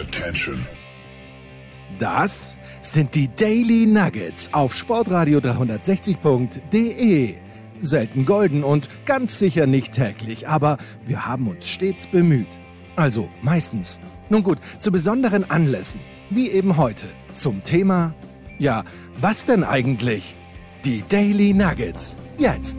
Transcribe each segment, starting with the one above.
Attention. Das sind die Daily Nuggets auf Sportradio 360.de. Selten golden und ganz sicher nicht täglich, aber wir haben uns stets bemüht. Also meistens. Nun gut, zu besonderen Anlässen, wie eben heute, zum Thema, ja, was denn eigentlich? Die Daily Nuggets. Jetzt.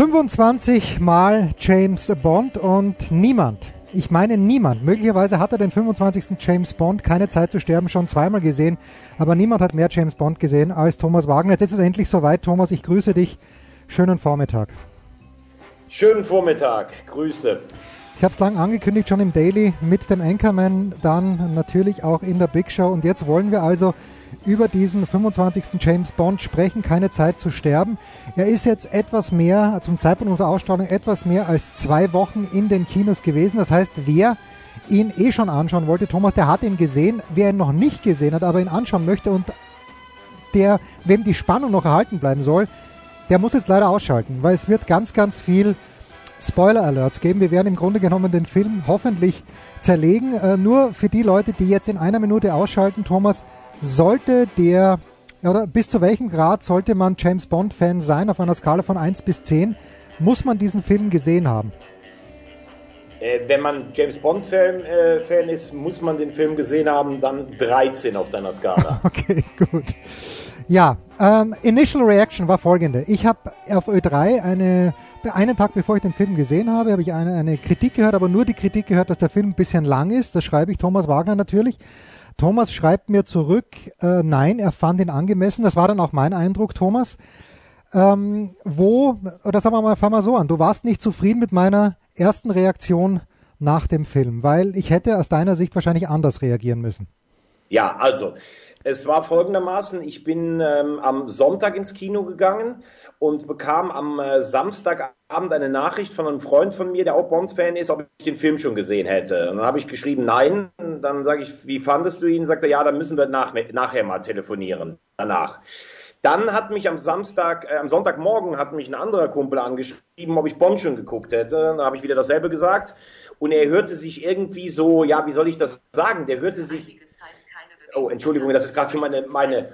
25 Mal James Bond und niemand, ich meine niemand, möglicherweise hat er den 25. James Bond, keine Zeit zu sterben, schon zweimal gesehen, aber niemand hat mehr James Bond gesehen als Thomas Wagner. Jetzt ist es endlich soweit, Thomas, ich grüße dich. Schönen Vormittag. Schönen Vormittag, Grüße. Ich habe es lang angekündigt, schon im Daily mit dem Anchorman, dann natürlich auch in der Big Show und jetzt wollen wir also über diesen 25. James Bond sprechen, keine Zeit zu sterben. Er ist jetzt etwas mehr, zum Zeitpunkt unserer Ausstrahlung, etwas mehr als zwei Wochen in den Kinos gewesen. Das heißt, wer ihn eh schon anschauen wollte, Thomas, der hat ihn gesehen. Wer ihn noch nicht gesehen hat, aber ihn anschauen möchte und der, wem die Spannung noch erhalten bleiben soll, der muss jetzt leider ausschalten, weil es wird ganz, ganz viel Spoiler-Alerts geben. Wir werden im Grunde genommen den Film hoffentlich zerlegen. Äh, nur für die Leute, die jetzt in einer Minute ausschalten, Thomas, sollte der, oder bis zu welchem Grad sollte man James Bond-Fan sein auf einer Skala von 1 bis 10? Muss man diesen Film gesehen haben? Äh, wenn man James Bond-Fan äh, Fan ist, muss man den Film gesehen haben, dann 13 auf deiner Skala. okay, gut. Ja, ähm, Initial Reaction war folgende. Ich habe auf Ö3 eine, einen Tag bevor ich den Film gesehen habe, habe ich eine, eine Kritik gehört, aber nur die Kritik gehört, dass der Film ein bisschen lang ist. Das schreibe ich Thomas Wagner natürlich. Thomas schreibt mir zurück, äh, nein, er fand ihn angemessen. Das war dann auch mein Eindruck, Thomas. Ähm, wo, oder sagen wir mal, fangen wir so an. Du warst nicht zufrieden mit meiner ersten Reaktion nach dem Film, weil ich hätte aus deiner Sicht wahrscheinlich anders reagieren müssen. Ja, also es war folgendermaßen, ich bin ähm, am Sonntag ins Kino gegangen und bekam am äh, Samstagabend eine Nachricht von einem Freund von mir, der auch Bond-Fan ist, ob ich den Film schon gesehen hätte. Und dann habe ich geschrieben, nein. Dann sage ich, wie fandest du ihn? Sagt er, ja, dann müssen wir nach, nachher mal telefonieren. Danach. Dann hat mich am Samstag, äh, am Sonntagmorgen hat mich ein anderer Kumpel angeschrieben, ob ich Bond schon geguckt hätte. Dann habe ich wieder dasselbe gesagt. Und er hörte sich irgendwie so, ja, wie soll ich das sagen? Der hörte sich Oh, Entschuldigung, das ist gerade meine, meine.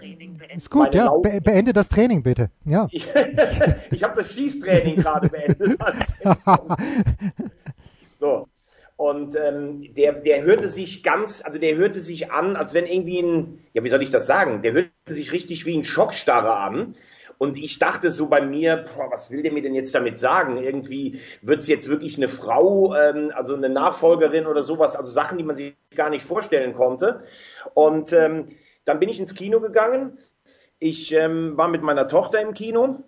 Ist gut, meine ja. Be beende das Training bitte. Ja. ich, ich habe das Schießtraining gerade beendet. so. Und ähm, der, der hörte sich ganz, also der hörte sich an, als wenn irgendwie ein, ja, wie soll ich das sagen? Der hörte sich richtig wie ein Schockstarre an. Und ich dachte so bei mir, boah, was will der mir denn jetzt damit sagen? Irgendwie wird es jetzt wirklich eine Frau, ähm, also eine Nachfolgerin oder sowas, also Sachen, die man sich gar nicht vorstellen konnte. Und ähm, dann bin ich ins Kino gegangen. Ich ähm, war mit meiner Tochter im Kino.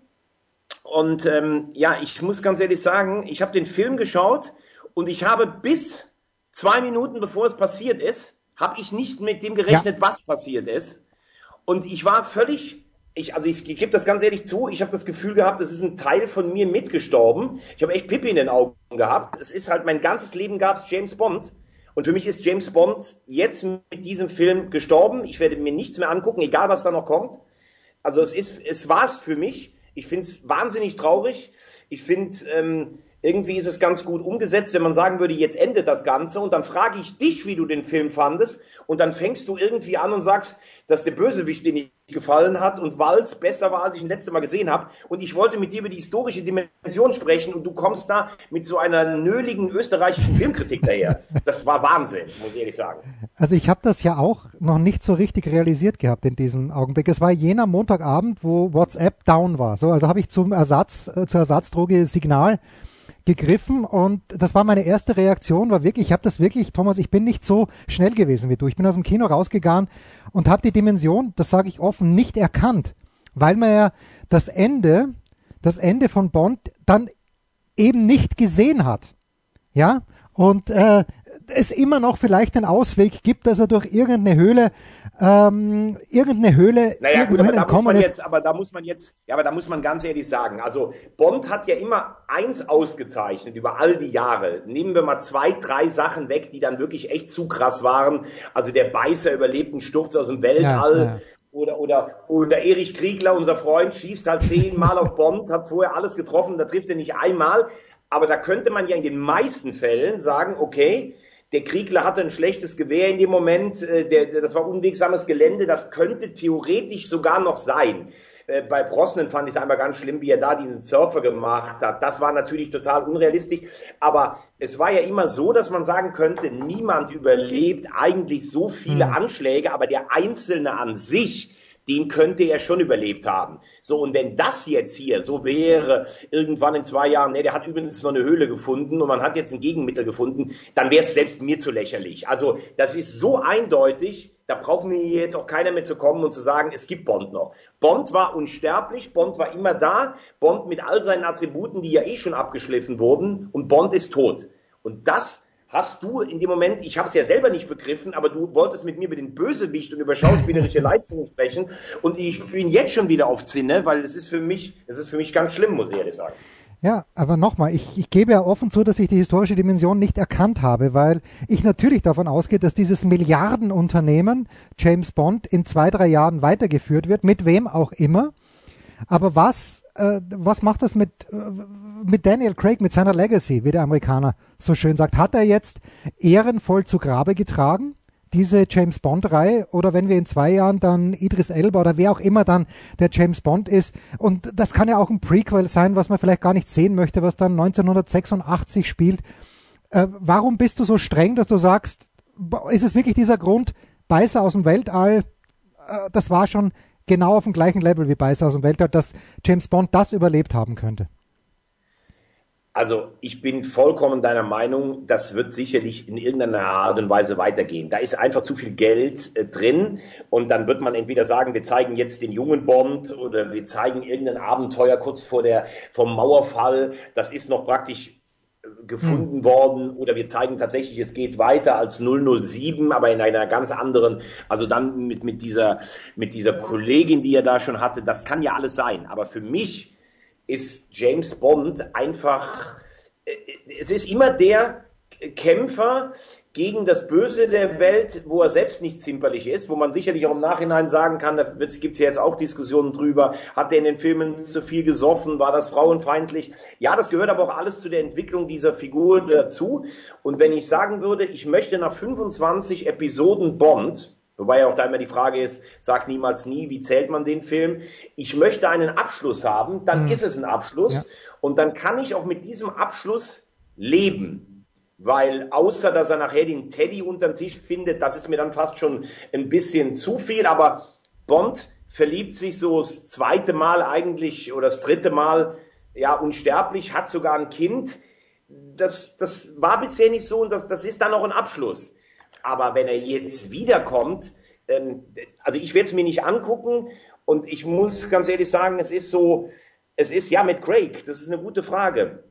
Und ähm, ja, ich muss ganz ehrlich sagen, ich habe den Film geschaut und ich habe bis zwei Minuten bevor es passiert ist, habe ich nicht mit dem gerechnet, ja. was passiert ist. Und ich war völlig ich, also ich, gebe das ganz ehrlich zu, ich habe das Gefühl gehabt, es ist ein Teil von mir mitgestorben. Ich habe echt Pippi in den Augen gehabt. Es ist halt mein ganzes Leben gab es James Bond. Und für mich ist James Bond jetzt mit diesem Film gestorben. Ich werde mir nichts mehr angucken, egal was da noch kommt. Also es ist, es war es für mich. Ich finde es wahnsinnig traurig. Ich finde, ähm, irgendwie ist es ganz gut umgesetzt, wenn man sagen würde, jetzt endet das Ganze und dann frage ich dich, wie du den Film fandest und dann fängst du irgendwie an und sagst, dass der Bösewicht dir nicht gefallen hat und Walz besser war, als ich ihn letzte Mal gesehen habe und ich wollte mit dir über die historische Dimension sprechen und du kommst da mit so einer nöligen österreichischen Filmkritik daher. Das war Wahnsinn, muss ich ehrlich sagen. Also ich habe das ja auch noch nicht so richtig realisiert gehabt in diesem Augenblick. Es war jener Montagabend, wo WhatsApp down war. So, also habe ich zum Ersatz, äh, zur Ersatzdroge Signal gegriffen und das war meine erste Reaktion, war wirklich, ich habe das wirklich, Thomas, ich bin nicht so schnell gewesen wie du. Ich bin aus dem Kino rausgegangen und habe die Dimension, das sage ich offen, nicht erkannt, weil man ja das Ende, das Ende von Bond dann eben nicht gesehen hat. Ja, und äh, es immer noch vielleicht einen Ausweg gibt, dass er durch irgendeine Höhle, ähm, irgendeine Höhle naja, gut, aber da muss man jetzt, aber da muss man jetzt, ja, aber da muss man ganz ehrlich sagen, also Bond hat ja immer eins ausgezeichnet über all die Jahre. Nehmen wir mal zwei, drei Sachen weg, die dann wirklich echt zu krass waren. Also der Beißer überlebt einen Sturz aus dem Weltall. Ja, ja. Oder, oder, oder Erich Kriegler, unser Freund, schießt halt zehnmal auf Bond, hat vorher alles getroffen, da trifft er nicht einmal. Aber da könnte man ja in den meisten Fällen sagen, okay, der Kriegler hatte ein schlechtes Gewehr in dem Moment, äh, der, das war unwegsames Gelände, das könnte theoretisch sogar noch sein. Äh, bei Brosnan fand ich es einmal ganz schlimm, wie er da diesen Surfer gemacht hat. Das war natürlich total unrealistisch. Aber es war ja immer so, dass man sagen könnte, niemand überlebt eigentlich so viele hm. Anschläge, aber der Einzelne an sich, den könnte er schon überlebt haben. So, und wenn das jetzt hier so wäre, irgendwann in zwei Jahren, ne, der hat übrigens noch eine Höhle gefunden und man hat jetzt ein Gegenmittel gefunden, dann wäre es selbst mir zu lächerlich. Also, das ist so eindeutig, da braucht mir jetzt auch keiner mehr zu kommen und zu sagen, es gibt Bond noch. Bond war unsterblich, Bond war immer da, Bond mit all seinen Attributen, die ja eh schon abgeschliffen wurden, und Bond ist tot. Und das hast du in dem Moment, ich habe es ja selber nicht begriffen, aber du wolltest mit mir über den Bösewicht und über schauspielerische Leistungen sprechen und ich bin jetzt schon wieder auf Zinne, weil es ist für mich, es ist für mich ganz schlimm, muss ich ehrlich sagen. Ja, aber nochmal, ich, ich gebe ja offen zu, dass ich die historische Dimension nicht erkannt habe, weil ich natürlich davon ausgehe, dass dieses Milliardenunternehmen James Bond in zwei, drei Jahren weitergeführt wird, mit wem auch immer. Aber was, äh, was macht das mit, äh, mit Daniel Craig, mit seiner Legacy, wie der Amerikaner so schön sagt? Hat er jetzt ehrenvoll zu Grabe getragen? diese James Bond-Reihe oder wenn wir in zwei Jahren dann Idris Elba oder wer auch immer dann der James Bond ist. Und das kann ja auch ein Prequel sein, was man vielleicht gar nicht sehen möchte, was dann 1986 spielt. Äh, warum bist du so streng, dass du sagst, ist es wirklich dieser Grund, Beißer aus dem Weltall, äh, das war schon genau auf dem gleichen Level wie Beißer aus dem Weltall, dass James Bond das überlebt haben könnte. Also ich bin vollkommen deiner Meinung, das wird sicherlich in irgendeiner Art und Weise weitergehen. Da ist einfach zu viel Geld äh, drin und dann wird man entweder sagen, wir zeigen jetzt den jungen Bond oder wir zeigen irgendein Abenteuer kurz vor der vom Mauerfall. Das ist noch praktisch gefunden worden oder wir zeigen tatsächlich, es geht weiter als 007, aber in einer ganz anderen, also dann mit, mit dieser, mit dieser Kollegin, die er da schon hatte, das kann ja alles sein. Aber für mich ist James Bond einfach, äh, es ist immer der Kämpfer gegen das Böse der Welt, wo er selbst nicht zimperlich ist, wo man sicherlich auch im Nachhinein sagen kann, da gibt es ja jetzt auch Diskussionen drüber, hat er in den Filmen zu viel gesoffen, war das frauenfeindlich? Ja, das gehört aber auch alles zu der Entwicklung dieser Figur dazu. Und wenn ich sagen würde, ich möchte nach 25 Episoden Bond, Wobei ja auch da immer die Frage ist, sag niemals nie, wie zählt man den Film? Ich möchte einen Abschluss haben, dann mhm. ist es ein Abschluss ja. und dann kann ich auch mit diesem Abschluss leben. Weil außer, dass er nachher den Teddy unterm Tisch findet, das ist mir dann fast schon ein bisschen zu viel, aber Bond verliebt sich so das zweite Mal eigentlich oder das dritte Mal, ja, unsterblich, hat sogar ein Kind. Das, das war bisher nicht so und das, das ist dann noch ein Abschluss. Aber wenn er jetzt wiederkommt, ähm, also ich werde es mir nicht angucken und ich muss ganz ehrlich sagen, es ist so, es ist ja mit Craig, das ist eine gute Frage.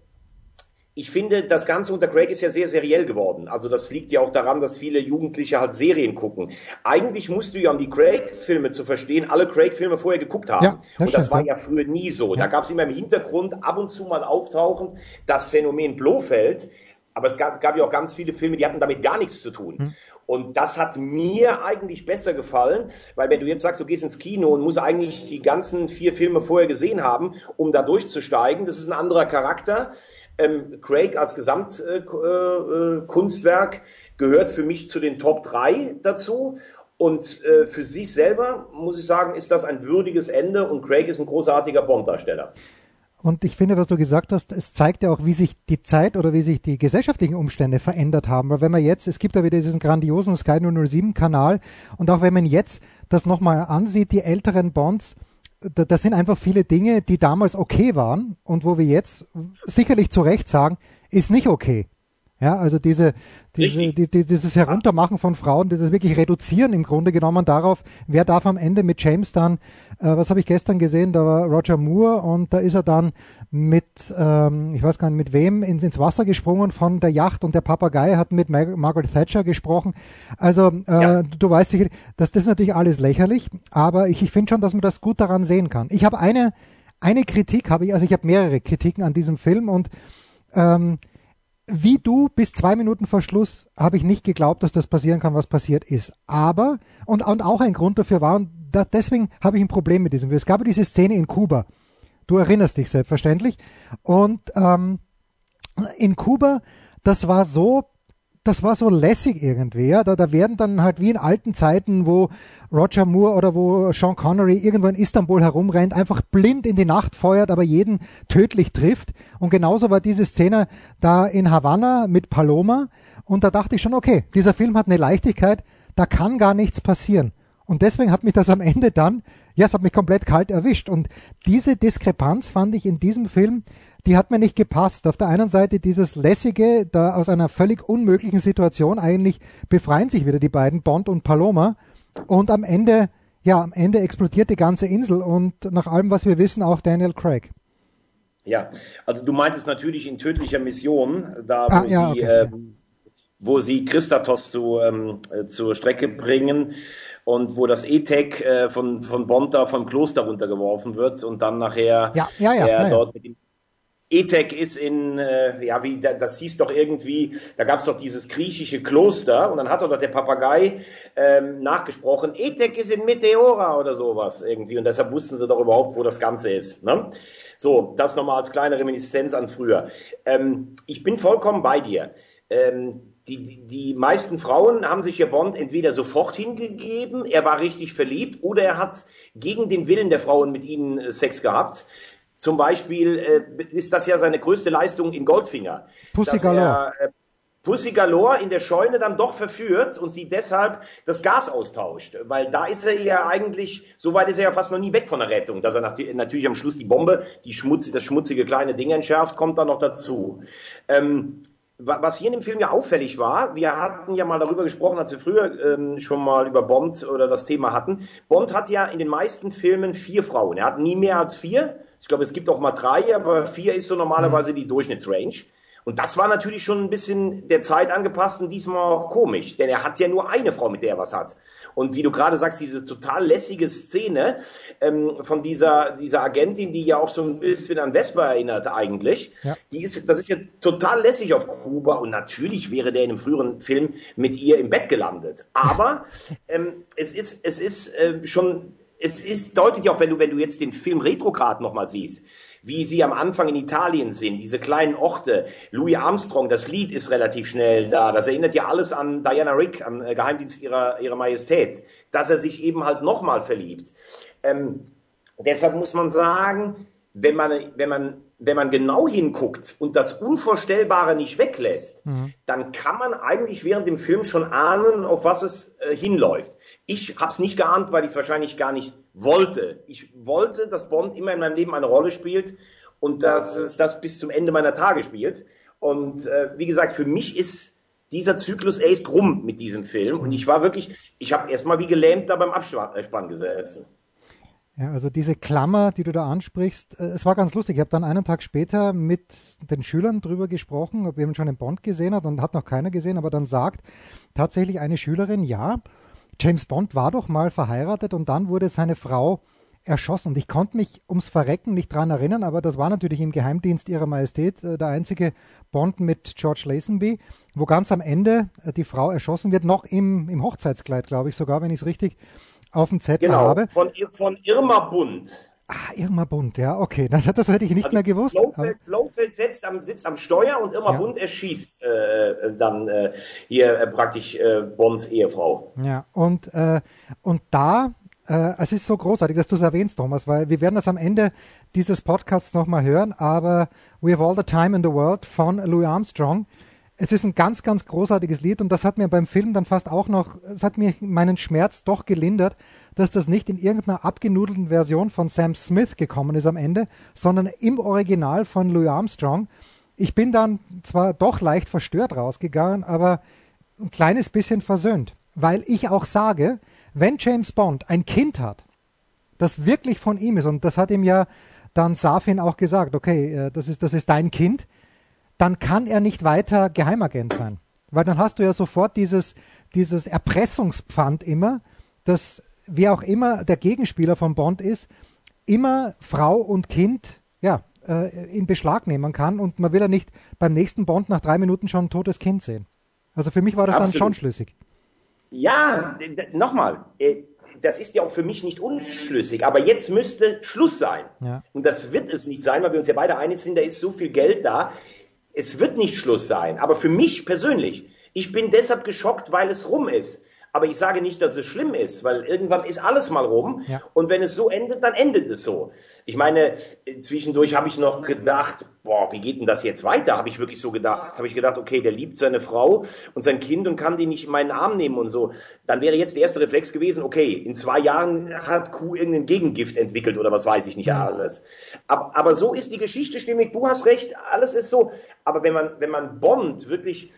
Ich finde, das Ganze unter Craig ist ja sehr seriell geworden. Also das liegt ja auch daran, dass viele Jugendliche halt Serien gucken. Eigentlich musst du ja, um die Craig-Filme zu verstehen, alle Craig-Filme vorher geguckt haben. Ja, das und das war ja früher nie so. Ja. Da gab es immer im Hintergrund ab und zu mal auftauchen das Phänomen Blofeld, aber es gab, gab ja auch ganz viele Filme, die hatten damit gar nichts zu tun. Hm. Und das hat mir eigentlich besser gefallen, weil wenn du jetzt sagst, du gehst ins Kino und musst eigentlich die ganzen vier Filme vorher gesehen haben, um da durchzusteigen, das ist ein anderer Charakter. Ähm, Craig als Gesamtkunstwerk äh, äh, gehört für mich zu den Top 3 dazu. Und äh, für sich selber, muss ich sagen, ist das ein würdiges Ende und Craig ist ein großartiger Bond-Darsteller. Und ich finde, was du gesagt hast, es zeigt ja auch, wie sich die Zeit oder wie sich die gesellschaftlichen Umstände verändert haben. Weil wenn man jetzt, es gibt ja wieder diesen grandiosen Sky 007 Kanal und auch wenn man jetzt das nochmal ansieht, die älteren Bonds, das sind einfach viele Dinge, die damals okay waren und wo wir jetzt sicherlich zu Recht sagen, ist nicht okay. Ja, also diese, diese, die, die, dieses Heruntermachen von Frauen, dieses wirklich Reduzieren im Grunde genommen darauf, wer darf am Ende mit James dann, äh, was habe ich gestern gesehen, da war Roger Moore und da ist er dann mit, ähm, ich weiß gar nicht mit wem, ins, ins Wasser gesprungen von der Yacht und der Papagei hat mit Mar Margaret Thatcher gesprochen. Also äh, ja. du weißt sicher, dass das ist natürlich alles lächerlich, aber ich, ich finde schon, dass man das gut daran sehen kann. Ich habe eine, eine Kritik, habe ich, also ich habe mehrere Kritiken an diesem Film und ähm, wie du bis zwei Minuten vor Schluss habe ich nicht geglaubt, dass das passieren kann, was passiert ist. Aber, und, und auch ein Grund dafür war, und da, deswegen habe ich ein Problem mit diesem Film. Es gab diese Szene in Kuba. Du erinnerst dich selbstverständlich. Und ähm, in Kuba, das war so das war so lässig irgendwie. Ja? Da, da werden dann halt wie in alten Zeiten, wo Roger Moore oder wo Sean Connery irgendwo in Istanbul herumrennt, einfach blind in die Nacht feuert, aber jeden tödlich trifft. Und genauso war diese Szene da in Havanna mit Paloma. Und da dachte ich schon, okay, dieser Film hat eine Leichtigkeit, da kann gar nichts passieren. Und deswegen hat mich das am Ende dann, ja, es hat mich komplett kalt erwischt. Und diese Diskrepanz fand ich in diesem Film die hat mir nicht gepasst. Auf der einen Seite dieses lässige, da aus einer völlig unmöglichen Situation eigentlich befreien sich wieder die beiden, Bond und Paloma. Und am Ende, ja, am Ende explodiert die ganze Insel und nach allem, was wir wissen, auch Daniel Craig. Ja, also du meintest natürlich in tödlicher Mission, da wo ah, ja, sie, okay. ähm, wo sie Christatos zu, ähm, äh, zur Strecke bringen und wo das E-Tech äh, von, von Bond da vom Kloster runtergeworfen wird und dann nachher ja, ja, ja, er dort mit ihm Etek ist in, äh, ja, wie, das hieß doch irgendwie, da gab es doch dieses griechische Kloster und dann hat doch der Papagei ähm, nachgesprochen, Etek ist in Meteora oder sowas irgendwie und deshalb wussten sie doch überhaupt, wo das Ganze ist. Ne? So, das nochmal als kleine Reminiszenz an früher. Ähm, ich bin vollkommen bei dir. Ähm, die, die, die meisten Frauen haben sich ihr Bond entweder sofort hingegeben, er war richtig verliebt, oder er hat gegen den Willen der Frauen mit ihnen äh, Sex gehabt. Zum Beispiel äh, ist das ja seine größte Leistung in Goldfinger. Pussy Galore. Er, äh, Pussy Galore in der Scheune dann doch verführt und sie deshalb das Gas austauscht. Weil da ist er ja eigentlich, so weit ist er ja fast noch nie weg von der Rettung. Dass er natürlich am Schluss die Bombe, die schmutzige, das schmutzige kleine Ding entschärft, kommt dann noch dazu. Ähm, was hier in dem Film ja auffällig war, wir hatten ja mal darüber gesprochen, als wir früher ähm, schon mal über Bond oder das Thema hatten. Bond hat ja in den meisten Filmen vier Frauen. Er hat nie mehr als vier. Ich glaube, es gibt auch mal drei, aber vier ist so normalerweise die Durchschnittsrange. Und das war natürlich schon ein bisschen der Zeit angepasst und diesmal auch komisch, denn er hat ja nur eine Frau, mit der er was hat. Und wie du gerade sagst, diese total lässige Szene ähm, von dieser, dieser Agentin, die ja auch so ein bisschen an Vespa erinnert eigentlich, ja. die ist, das ist ja total lässig auf Kuba und natürlich wäre der in einem früheren Film mit ihr im Bett gelandet. Aber ähm, es ist, es ist äh, schon es ist, deutet ja auch, wenn du, wenn du jetzt den Film Retrograd nochmal siehst, wie sie am Anfang in Italien sind, diese kleinen Orte, Louis Armstrong, das Lied ist relativ schnell da, das erinnert ja alles an Diana Rick, am äh, Geheimdienst ihrer, ihrer Majestät, dass er sich eben halt nochmal verliebt. Ähm, deshalb muss man sagen, wenn man, wenn man, wenn man genau hinguckt und das Unvorstellbare nicht weglässt, mhm. dann kann man eigentlich während dem Film schon ahnen, auf was es äh, hinläuft. Ich habe es nicht geahnt, weil ich es wahrscheinlich gar nicht wollte. Ich wollte, dass Bond immer in meinem Leben eine Rolle spielt und dass es das bis zum Ende meiner Tage spielt. Und äh, wie gesagt, für mich ist dieser Zyklus erst rum mit diesem Film. Und ich war wirklich, ich habe erstmal wie gelähmt da beim Abspann gesessen. Ja, also diese Klammer, die du da ansprichst, äh, es war ganz lustig. Ich habe dann einen Tag später mit den Schülern drüber gesprochen, ob jemand schon einen Bond gesehen hat und hat noch keiner gesehen, aber dann sagt tatsächlich eine Schülerin, ja, James Bond war doch mal verheiratet und dann wurde seine Frau erschossen. Und ich konnte mich ums Verrecken nicht dran erinnern, aber das war natürlich im Geheimdienst ihrer Majestät äh, der einzige Bond mit George Lazenby, wo ganz am Ende äh, die Frau erschossen wird, noch im, im Hochzeitskleid, glaube ich sogar, wenn ich es richtig auf dem Zettel genau, habe. Von, von Irma Bund. Ah, Irma Bund, ja, okay. Das, das hätte ich nicht also mehr gewusst. Blofeld, Blofeld sitzt, am, sitzt am Steuer und Irma ja. Bund erschießt äh, dann äh, hier äh, praktisch äh, Bonds Ehefrau. Ja, und, äh, und da, äh, es ist so großartig, dass du es erwähnst, Thomas, weil wir werden das am Ende dieses Podcasts nochmal hören, aber We Have All the Time in the World von Louis Armstrong es ist ein ganz, ganz großartiges Lied und das hat mir beim Film dann fast auch noch, es hat mir meinen Schmerz doch gelindert, dass das nicht in irgendeiner abgenudelten Version von Sam Smith gekommen ist am Ende, sondern im Original von Louis Armstrong. Ich bin dann zwar doch leicht verstört rausgegangen, aber ein kleines bisschen versöhnt, weil ich auch sage, wenn James Bond ein Kind hat, das wirklich von ihm ist, und das hat ihm ja dann Safin auch gesagt, okay, äh, das ist, das ist dein Kind, dann kann er nicht weiter Geheimagent sein. Weil dann hast du ja sofort dieses, dieses Erpressungspfand immer, dass wer auch immer der Gegenspieler von Bond ist, immer Frau und Kind ja, äh, in Beschlag nehmen kann und man will ja nicht beim nächsten Bond nach drei Minuten schon ein totes Kind sehen. Also für mich war das Absolut. dann schon schlüssig. Ja, nochmal, äh, das ist ja auch für mich nicht unschlüssig, aber jetzt müsste Schluss sein. Ja. Und das wird es nicht sein, weil wir uns ja beide einig sind, da ist so viel Geld da. Es wird nicht Schluss sein. Aber für mich persönlich, ich bin deshalb geschockt, weil es rum ist. Aber ich sage nicht, dass es schlimm ist, weil irgendwann ist alles mal rum. Ja. Und wenn es so endet, dann endet es so. Ich meine, zwischendurch habe ich noch gedacht, boah, wie geht denn das jetzt weiter? Habe ich wirklich so gedacht. Habe ich gedacht, okay, der liebt seine Frau und sein Kind und kann die nicht in meinen Arm nehmen und so. Dann wäre jetzt der erste Reflex gewesen, okay, in zwei Jahren hat Q irgendein Gegengift entwickelt oder was weiß ich nicht alles. Aber, aber so ist die Geschichte stimmig. Du hast recht, alles ist so. Aber wenn man, wenn man Bond wirklich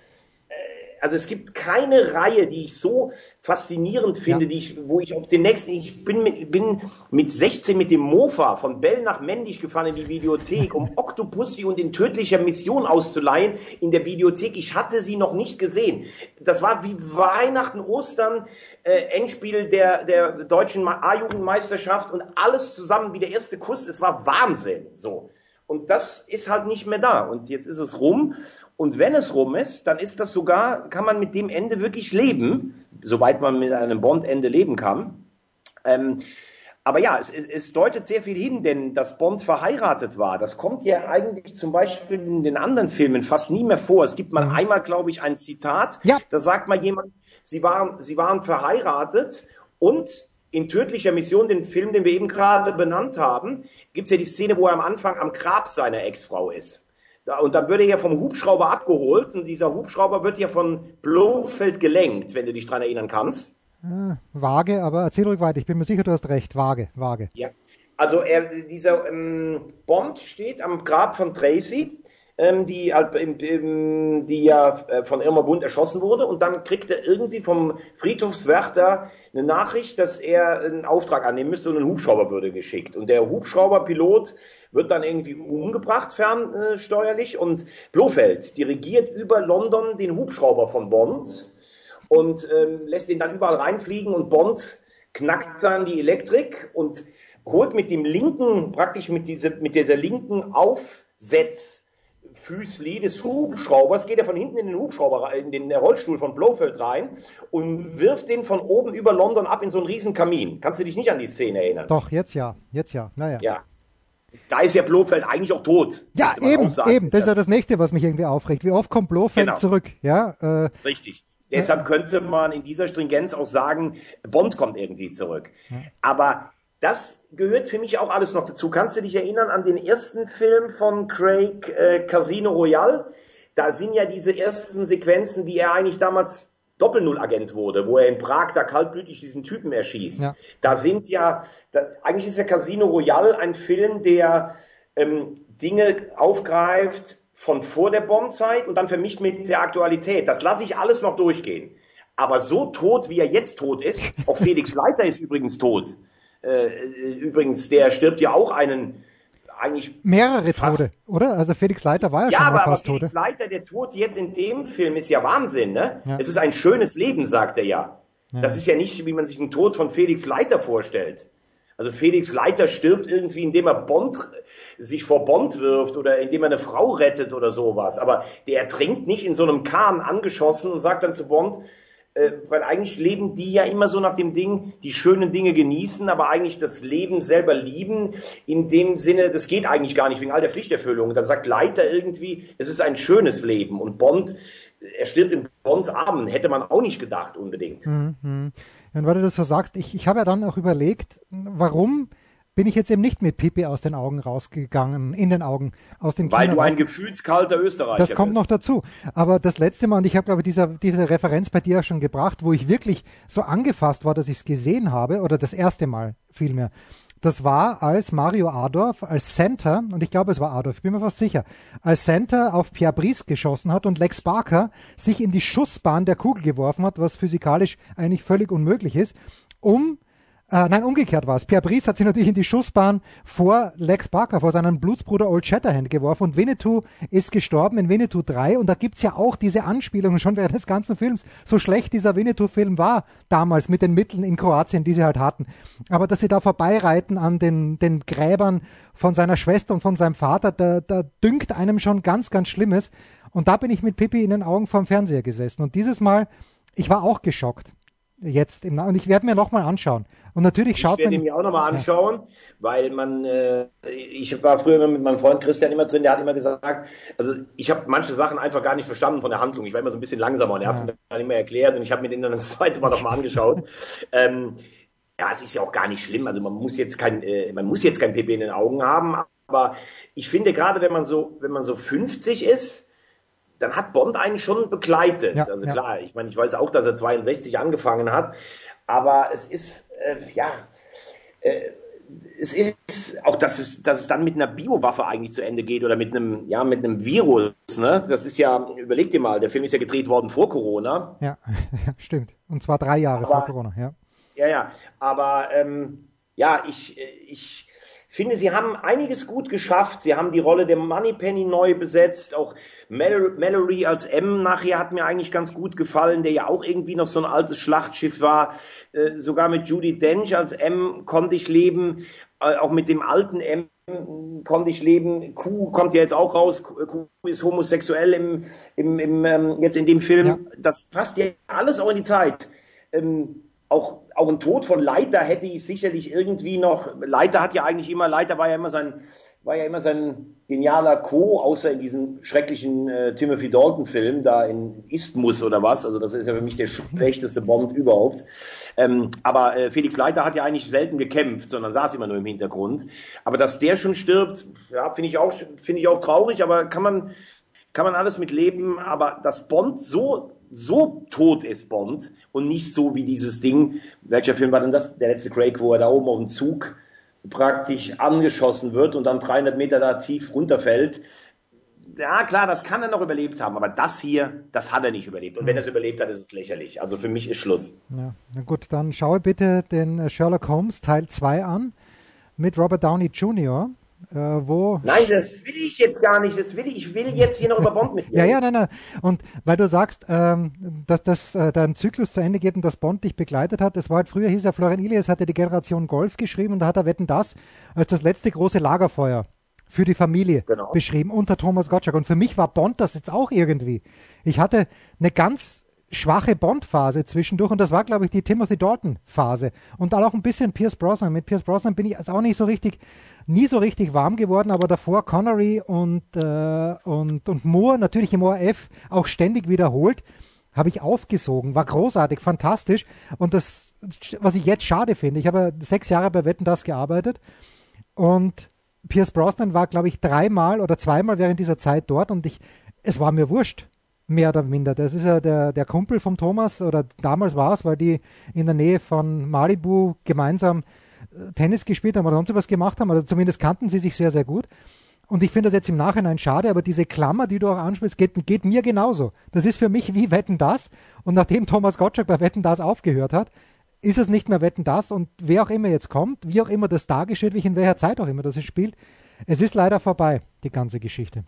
also es gibt keine Reihe, die ich so faszinierend finde, ja. die ich, wo ich auf den nächsten, ich bin mit, bin mit 16 mit dem Mofa von Bell nach Mendig gefahren in die Videothek, um Octopussy und in tödlicher Mission auszuleihen in der Videothek. Ich hatte sie noch nicht gesehen. Das war wie Weihnachten, Ostern, äh, Endspiel der, der deutschen A-Jugendmeisterschaft und alles zusammen wie der erste Kuss. Es war Wahnsinn, so. Und das ist halt nicht mehr da. Und jetzt ist es rum. Und wenn es rum ist, dann ist das sogar, kann man mit dem Ende wirklich leben, soweit man mit einem Bond-Ende leben kann. Ähm, aber ja, es, es, deutet sehr viel hin, denn dass Bond verheiratet war, das kommt ja eigentlich zum Beispiel in den anderen Filmen fast nie mehr vor. Es gibt mal mhm. einmal, glaube ich, ein Zitat, ja. da sagt mal jemand, sie waren, sie waren verheiratet und in tödlicher Mission, den Film, den wir eben gerade benannt haben, gibt es ja die Szene, wo er am Anfang am Grab seiner Ex-Frau ist. Und dann wird er ja vom Hubschrauber abgeholt und dieser Hubschrauber wird ja von Blofeld gelenkt, wenn du dich daran erinnern kannst. Ja, vage, aber erzähl ruhig weiter. Ich bin mir sicher, du hast recht. Vage, vage. Ja. Also er, dieser ähm, Bond steht am Grab von Tracy ähm, die, ähm, die ja äh, von Irma Bund erschossen wurde. Und dann kriegt er irgendwie vom Friedhofswärter eine Nachricht, dass er einen Auftrag annehmen müsste und ein Hubschrauber würde geschickt. Und der Hubschrauberpilot wird dann irgendwie umgebracht, fernsteuerlich. Und Blofeld dirigiert über London den Hubschrauber von Bond und ähm, lässt ihn dann überall reinfliegen und Bond knackt dann die Elektrik und holt mit dem linken, praktisch mit, diese, mit dieser linken Aufsetz Füßli des Hubschraubers, geht er von hinten in den Hubschrauber, in den Rollstuhl von Blofeld rein und wirft den von oben über London ab in so einen riesen Kamin. Kannst du dich nicht an die Szene erinnern? Doch, jetzt ja, jetzt ja, naja. Ja. Da ist ja Blofeld eigentlich auch tot. Ja, eben, eben. Das ist ja das nächste, was mich irgendwie aufregt. Wie oft kommt Blofeld genau. zurück? Ja, äh, Richtig. Deshalb könnte man in dieser Stringenz auch sagen, Bond kommt irgendwie zurück. Aber das gehört für mich auch alles noch dazu. Kannst du dich erinnern an den ersten Film von Craig, äh, Casino Royale? Da sind ja diese ersten Sequenzen, wie er eigentlich damals Doppel-Null-Agent wurde, wo er in Prag da kaltblütig diesen Typen erschießt. Ja. Da sind ja, da, eigentlich ist ja Casino Royale ein Film, der ähm, Dinge aufgreift von vor der Bombzeit und dann vermischt mit der Aktualität. Das lasse ich alles noch durchgehen. Aber so tot, wie er jetzt tot ist, auch Felix Leiter ist übrigens tot. Äh, übrigens, der stirbt ja auch einen eigentlich mehrere Tode, oder? Also Felix Leiter war ja, ja schon aber, fast aber Felix Tode. Leiter, der Tod jetzt in dem Film ist ja Wahnsinn, ne? Ja. Es ist ein schönes Leben, sagt er ja. ja. Das ist ja nicht, wie man sich den Tod von Felix Leiter vorstellt. Also Felix Leiter stirbt irgendwie, indem er Bond sich vor Bond wirft oder indem er eine Frau rettet oder sowas. Aber der ertrinkt nicht in so einem Kahn angeschossen und sagt dann zu Bond, äh, weil eigentlich leben die ja immer so nach dem Ding, die schönen Dinge genießen, aber eigentlich das Leben selber lieben, in dem Sinne, das geht eigentlich gar nicht wegen all der Pflichterfüllung. Dann sagt Leiter irgendwie, es ist ein schönes Leben und Bond, er stirbt in Bonds Armen, hätte man auch nicht gedacht unbedingt. Mhm. Und weil du das so sagst, ich, ich habe ja dann auch überlegt, warum bin ich jetzt eben nicht mit Pipi aus den Augen rausgegangen, in den Augen aus dem Weil Kino du ein gefühlskalter Österreicher Das kommt bist. noch dazu. Aber das letzte Mal, und ich habe, glaube ich, diese, diese Referenz bei dir auch schon gebracht, wo ich wirklich so angefasst war, dass ich es gesehen habe, oder das erste Mal vielmehr, das war, als Mario Adorf als Center, und ich glaube, es war Adorf, ich bin mir fast sicher, als Center auf Pierre Brice geschossen hat und Lex Barker sich in die Schussbahn der Kugel geworfen hat, was physikalisch eigentlich völlig unmöglich ist, um Äh, nein, umgekehrt war es. Pierre Brice hat sich natürlich in die Schussbahn vor Lex Barker, vor seinem Blutsbruder Old Shatterhand geworfen und Winnetou ist gestorben in Winnetou 3 und da gibt's ja auch diese Anspielungen schon während des ganzen Films, so schlecht dieser Winnetou-Film war damals mit den Mitteln in Kroatien, die sie halt hatten. Aber dass sie da vorbeireiten an den, den Gräbern von seiner Schwester und von seinem Vater, da, da dünkt einem schon ganz, ganz Schlimmes. Und da bin ich mit Pippi in den Augen vorm Fernseher gesessen. Und dieses Mal, ich war auch geschockt jetzt im und ich werde mir nochmal anschauen. Und natürlich schaut ich man. Ich werde mir auch nochmal anschauen, ja. weil man, äh, ich war früher mit meinem Freund Christian immer drin, der hat immer gesagt, also ich habe manche Sachen einfach gar nicht verstanden von der Handlung. Ich war immer so ein bisschen langsamer und er ja. hat mir dann immer erklärt und ich habe mir den dann das zweite Mal nochmal angeschaut. ähm, ja, es ist ja auch gar nicht schlimm. Also man muss jetzt kein, äh, man muss jetzt kein PP in den Augen haben, aber ich finde gerade, wenn man so, wenn man so 50 ist, dann hat Bond einen schon begleitet. Ja, also klar, ich meine, ich weiß auch, dass er 62 angefangen hat, aber es ist, äh, ja, äh, es ist auch, dass es, dass es dann mit einer Biowaffe eigentlich zu Ende geht oder mit einem, ja, mit einem Virus. Ne? Das ist ja, überleg dir mal, der Film ist ja gedreht worden vor Corona. Ja, stimmt. Und zwar drei Jahre aber, vor Corona, ja. Ja, ja. Aber ähm, ja, ich, ich finde, sie haben einiges gut geschafft. Sie haben die Rolle der Moneypenny neu besetzt. Auch Mallory als M nachher hat mir eigentlich ganz gut gefallen, der ja auch irgendwie noch so ein altes Schlachtschiff war. Äh, sogar mit Judy Dench als M konnte ich leben. Äh, auch mit dem alten M konnte ich leben. Q kommt ja jetzt auch raus. Q ist homosexuell im, im, im ähm, jetzt in dem Film. Ja. Das passt ja alles auch in die Zeit. Ähm, auch, auch ein Tod von Leiter hätte ich sicherlich irgendwie noch. Leiter hat ja eigentlich immer, Leiter war ja immer sein, war ja immer sein genialer Co, außer in diesem schrecklichen äh, Timothy Dalton-Film da in Isthmus oder was. Also das ist ja für mich der schlechteste Bond überhaupt. Ähm, aber äh, Felix Leiter hat ja eigentlich selten gekämpft, sondern saß immer nur im Hintergrund. Aber dass der schon stirbt, ja, finde ich auch, finde ich auch traurig, aber kann man, kann man alles mit leben. Aber dass Bond so so tot ist Bond und nicht so wie dieses Ding, welcher Film war denn das? Der letzte Craig, wo er da oben auf dem Zug praktisch angeschossen wird und dann 300 Meter da tief runterfällt. Ja, klar, das kann er noch überlebt haben, aber das hier, das hat er nicht überlebt. Und wenn er es überlebt hat, ist es lächerlich. Also für mich ist Schluss. Ja, na gut, dann schaue bitte den Sherlock Holmes Teil 2 an mit Robert Downey Jr. Äh, wo nein, das will ich jetzt gar nicht. Das will ich. Ich will jetzt hier noch über Bond mit dir. ja, ja, nein, nein. Und weil du sagst, ähm, dass das äh, dein Zyklus zu Ende geht und dass Bond dich begleitet hat, das war halt früher hieß ja Florian Ilias hatte die Generation Golf geschrieben und da hat er Wetten das als das letzte große Lagerfeuer für die Familie genau. beschrieben unter Thomas Gottschalk. Und für mich war Bond das jetzt auch irgendwie. Ich hatte eine ganz schwache Bond-Phase zwischendurch und das war, glaube ich, die Timothy Dalton-Phase. Und dann auch ein bisschen Pierce Brosnan. Mit Pierce Brosnan bin ich also auch nicht so richtig, nie so richtig warm geworden, aber davor Connery und, äh, und, und Moore, natürlich im ORF, auch ständig wiederholt, habe ich aufgesogen. War großartig, fantastisch. Und das, was ich jetzt schade finde, ich habe sechs Jahre bei Wetten das gearbeitet und Pierce Brosnan war, glaube ich, dreimal oder zweimal während dieser Zeit dort und ich, es war mir wurscht mehr oder minder. Das ist ja der, der Kumpel vom Thomas, oder damals war es, weil die in der Nähe von Malibu gemeinsam äh, Tennis gespielt haben oder sonst was gemacht haben, oder zumindest kannten sie sich sehr, sehr gut. Und ich finde das jetzt im Nachhinein schade, aber diese Klammer, die du auch ansprichst, geht, geht mir genauso. Das ist für mich wie Wetten das. Und nachdem Thomas Gottschalk bei Wetten das aufgehört hat, ist es nicht mehr Wetten das. Und wer auch immer jetzt kommt, wie auch immer das dargestellt wird, in welcher Zeit auch immer das spielt, es ist leider vorbei, die ganze Geschichte.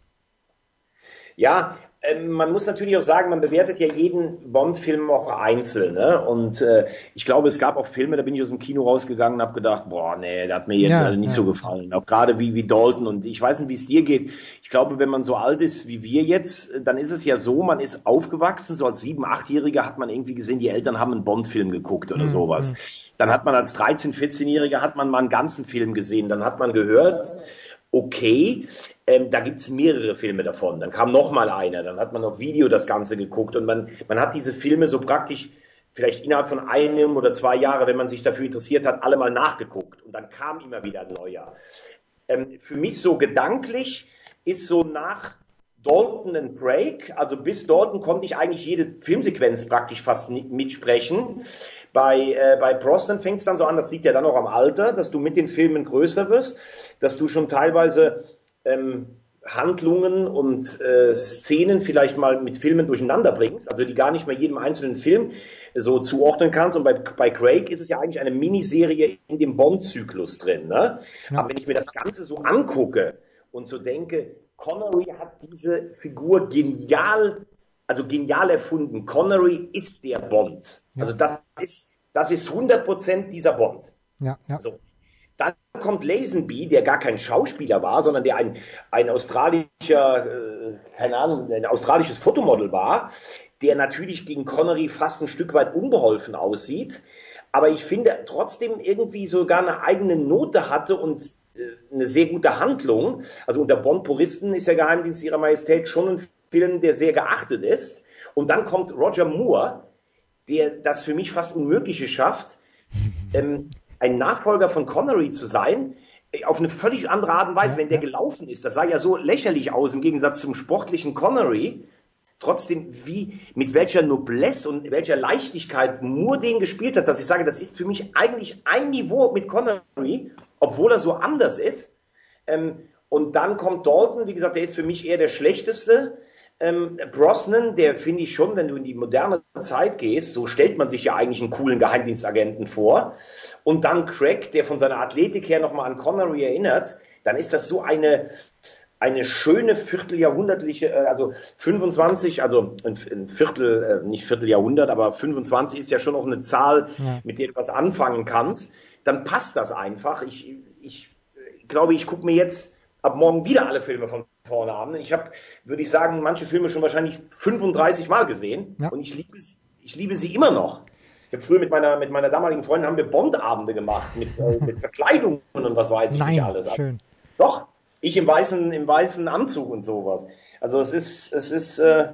Ja, ähm, man muss natürlich auch sagen, man bewertet ja jeden Bond-Film auch einzeln. Ne? Und äh, ich glaube, es gab auch Filme, da bin ich aus dem Kino rausgegangen und habe gedacht, boah, nee, der hat mir jetzt ja, also nicht ja. so gefallen. Auch gerade wie, wie Dalton. Und ich weiß nicht, wie es dir geht. Ich glaube, wenn man so alt ist wie wir jetzt, dann ist es ja so, man ist aufgewachsen, so als sieben, achtjähriger hat man irgendwie gesehen, die Eltern haben einen Bond-Film geguckt oder mhm. sowas. Dann hat man als 13-, 14-Jähriger hat man mal einen ganzen Film gesehen. Dann hat man gehört, okay, ähm, da gibt's mehrere Filme davon. Dann kam noch mal einer, dann hat man auf Video das Ganze geguckt und man, man hat diese Filme so praktisch vielleicht innerhalb von einem oder zwei Jahren, wenn man sich dafür interessiert hat, alle mal nachgeguckt und dann kam immer wieder ein neuer. Ähm, für mich so gedanklich ist so nach Dalton and Break, also bis Dalton konnte ich eigentlich jede Filmsequenz praktisch fast mitsprechen. Bei, äh, bei Brosnan fängt es dann so an, das liegt ja dann auch am Alter, dass du mit den Filmen größer wirst, dass du schon teilweise ähm, Handlungen und äh, Szenen vielleicht mal mit Filmen durcheinander bringst, also die gar nicht mehr jedem einzelnen Film so zuordnen kannst. Und bei, bei Craig ist es ja eigentlich eine Miniserie in dem Bond-Zyklus drin. Ne? Ja. Aber wenn ich mir das Ganze so angucke und so denke, Connery hat diese Figur genial, also genial erfunden. Connery ist der Bond. Ja. Also das ist, das ist 100% dieser Bond. Ja, ja. So. Dann kommt Lazenby, der gar kein Schauspieler war, sondern der ein, ein australischer, äh, keine Ahnung, ein australisches Fotomodel war, der natürlich gegen Connery fast ein Stück weit unbeholfen aussieht, aber ich finde trotzdem irgendwie sogar eine eigene Note hatte und äh, eine sehr gute Handlung. Also unter Bond-Puristen ist der Geheimdienst ihrer Majestät schon ein Film, der sehr geachtet ist. Und dann kommt Roger Moore, der das für mich fast Unmögliche schafft, ähm, ein Nachfolger von Connery zu sein, äh, auf eine völlig andere Art und Weise, wenn der gelaufen ist. Das sah ja so lächerlich aus im Gegensatz zum sportlichen Connery trotzdem wie, mit welcher Noblesse und welcher Leichtigkeit Moore den gespielt hat, dass ich sage, das ist für mich eigentlich ein Niveau mit Connery, obwohl er so anders ist. Ähm, und dann kommt Dalton, wie gesagt, der ist für mich eher der schlechteste. Ähm, Brosnan, der finde ich schon, wenn du in die moderne Zeit gehst, so stellt man sich ja eigentlich einen coolen Geheimdienstagenten vor. Und dann Craig, der von seiner Athletik her nochmal an Connery erinnert, dann ist das so eine, eine schöne vierteljahrhundertliche, äh, also 25, also ein, Viertel, äh, nicht Vierteljahrhundert, aber 25 ist ja schon auch eine Zahl, ja. mit der du was anfangen kannst, dann passt das einfach. Ich, ich glaube, ich gucke mir jetzt ab morgen wieder alle Filme von vorne an. Ich habe, würde ich sagen, manche Filme schon wahrscheinlich 35 Mal gesehen ja. und ich liebe, sie, ich liebe sie immer noch. Ich habe früher mit meiner, mit meiner damaligen Freundin haben wir Bondabende gemacht mit, äh, mit Verkleidungen und was weiß ich Nein, nicht alles. Schön. Doch, ich im weißen, im weißen Anzug und sowas. Also es ist, es ist, äh,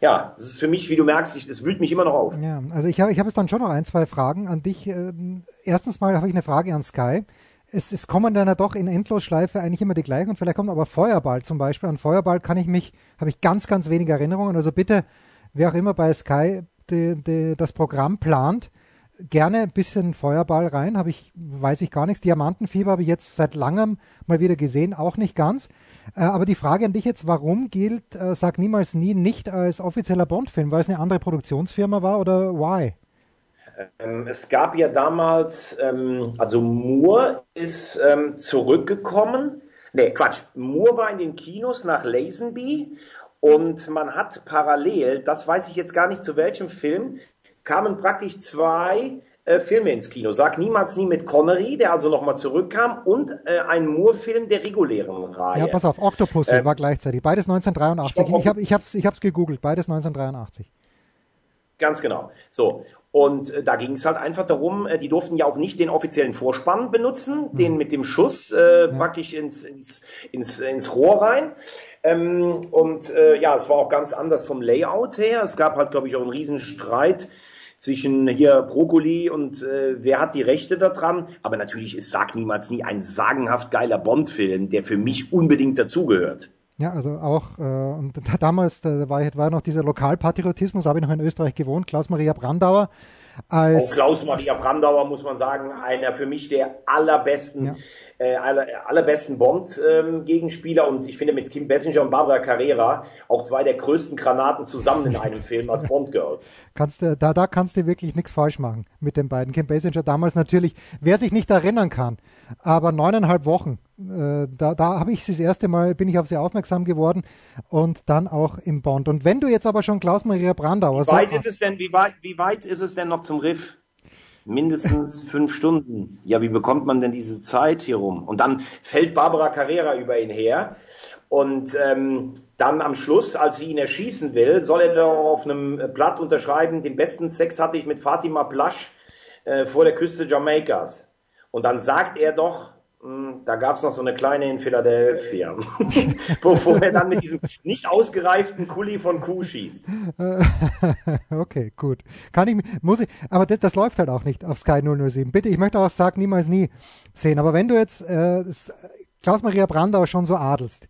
ja, es ist für mich, wie du merkst, es wühlt mich immer noch auf. Ja, also ich habe ich hab jetzt dann schon noch ein, zwei Fragen an dich. Ähm, erstens mal habe ich eine Frage an Sky. Es, es kommen dann ja doch in Endlosschleife eigentlich immer die gleichen und vielleicht kommt aber Feuerball zum Beispiel. An Feuerball kann ich mich, habe ich ganz, ganz wenige Erinnerungen. Also bitte, wer auch immer bei Sky die, die, das Programm plant, gerne ein bisschen Feuerball rein, habe ich, weiß ich gar nichts. Diamantenfieber habe ich jetzt seit langem mal wieder gesehen, auch nicht ganz. Äh, aber die Frage an dich jetzt, warum gilt äh, Sag niemals nie nicht als offizieller Bond-Film? Weil es eine andere Produktionsfirma war oder why? Ähm, es gab ja damals, ähm, also Moore ist ähm, zurückgekommen. Nee, Quatsch. Moore war in den Kinos nach Lazenby und man hat parallel, das weiß ich jetzt gar nicht zu welchem Film, kamen praktisch zwei äh, Filme ins Kino. Sag niemals nie mit Connery, der also nochmal zurückkam, und äh, ein Moore-Film der regulären Reihe. Ja, pass auf, Octopus ähm, war gleichzeitig. Beides 1983. Ich, ich habe ich hab's, ich hab's gegoogelt, beides 1983. Ganz genau. So. Und äh, da ging es halt einfach darum, äh, die durften ja auch nicht den offiziellen Vorspann benutzen, mhm. den mit dem Schuss äh, ja. praktisch ins, ins, ins, ins Rohr rein. Ähm, und äh, ja, es war auch ganz anders vom Layout her. Es gab halt, glaube ich, auch einen riesen Streit zwischen hier Brokkoli und äh, wer hat die Rechte daran. Aber natürlich ist Sag niemals nie ein sagenhaft geiler Bond-Film, der für mich unbedingt dazugehört. Ja, also auch, äh, und damals da war, war noch dieser Lokalpatriotismus, habe ich noch in Österreich gewohnt, Klaus-Maria Brandauer. Als, auch Klaus-Maria Brandauer, muss man sagen, einer für mich der allerbesten ja äh, aller, allerbesten Bond-Gegenspieler ähm, und ich finde mit Kim Bessinger und Barbara Carrera auch zwei der größten Granaten zusammen in einem Film als Bond-Girls. Kannst da, da kannst du wirklich nichts falsch machen mit den beiden. Kim Bessinger damals natürlich, wer sich nicht erinnern kann, aber neuneinhalb Wochen, da, da habe ich sie das erste Mal, bin ich auf sie aufmerksam geworden und dann auch im Bond. Und wenn du jetzt aber schon Klaus-Maria Brandauer... Wie weit, ist es denn, wie, weit, wie weit ist es denn noch zum Riff? mindestens fünf Stunden. Ja, wie bekommt man denn diese Zeit hier rum? Und dann fällt Barbara Carrera über ihn her. Und ähm, dann am Schluss, als sie ihn erschießen will, soll er doch auf einem Blatt unterschreiben, den besten Sex hatte ich mit Fatima Plasch äh, vor der Küste Jamaikas. Und dann sagt er doch, da gab es noch so eine kleine in Philadelphia, bevor er dann mit diesem nicht ausgereiften Kuli von Kuh schießt. okay, gut. Kann ich, muss ich, aber das, das, läuft halt auch nicht auf Sky 007. Bitte, ich möchte auch Sag niemals nie sehen. Aber wenn du jetzt äh, Klaus-Maria Brandau schon so adelst,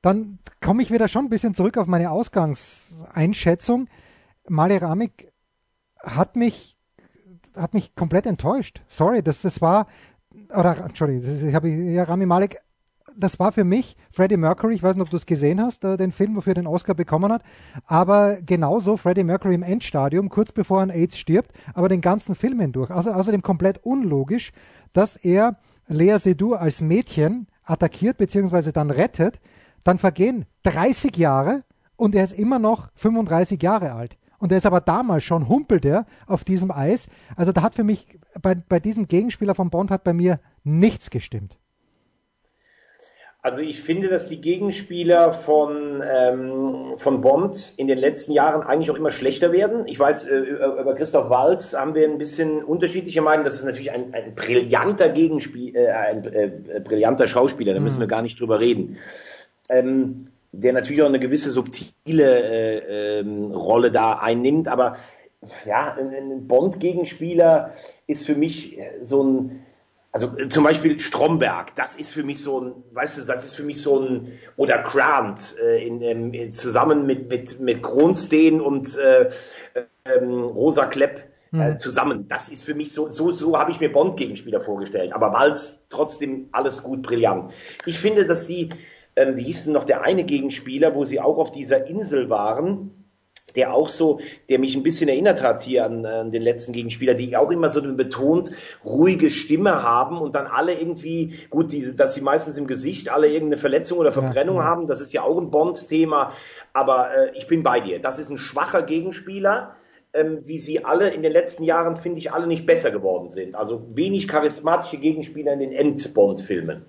dann komme ich wieder schon ein bisschen zurück auf meine Ausgangseinschätzung. Maleramik hat mich hat mich komplett enttäuscht. Sorry, das, das war oder Entschuldigung, ich habe ja Rami Malek das war für mich Freddie Mercury, ich weiß nicht, ob du es gesehen hast, äh, den Film, wofür er den Oscar bekommen hat, aber genauso Freddie Mercury im Endstadium, kurz bevor er an AIDS stirbt, aber den ganzen Film hindurch. Also, außerdem komplett unlogisch, dass er Lea Seydoux als Mädchen attackiert bzw. dann rettet, dann vergehen 30 Jahre und er ist immer noch 35 Jahre alt. Und er ist aber damals schon, humpelt er auf diesem Eis. Also da hat für mich, bei, bei diesem Gegenspieler von Bond hat bei mir nichts gestimmt. Also ich finde, dass die Gegenspieler von, ähm, von Bond in den letzten Jahren eigentlich auch immer schlechter werden. Ich weiß, äh, über Christoph Walz haben wir ein bisschen unterschiedliche Meinungen. Das ist natürlich ein, ein brillanter Gegenspiel, äh, ein äh, brillanter Schauspieler, da müssen mhm. wir gar nicht drüber reden. Ähm, der natürlich auch eine gewisse subtile äh, ähm, Rolle da einnimmt, aber ja, ein, ein Bond-Gegenspieler ist für mich so ein also äh, zum Beispiel Stromberg, das ist für mich so ein, weißt du, das ist für mich so ein, oder Grant, äh, in, in, in, zusammen mit, mit, mit Kronstein und äh, ähm, Rosa Klepp äh, mhm. zusammen. Das ist für mich so, so, so habe ich mir Bond-Gegenspieler vorgestellt. Aber Walz trotzdem alles gut brillant. Ich finde, dass die, ähm, wie hieß denn noch der eine Gegenspieler, wo sie auch auf dieser Insel waren, der auch so, der mich ein bisschen erinnert hat hier an, an den letzten Gegenspieler, die auch immer so eine betont ruhige Stimme haben und dann alle irgendwie, gut, diese, dass sie meistens im Gesicht alle irgendeine Verletzung oder Verbrennung ja, ja. haben, das ist ja auch ein Bond-Thema, aber äh, ich bin bei dir. Das ist ein schwacher Gegenspieler, ähm, wie sie alle in den letzten Jahren, finde ich, alle nicht besser geworden sind. Also wenig charismatische Gegenspieler in den End-Bond-Filmen.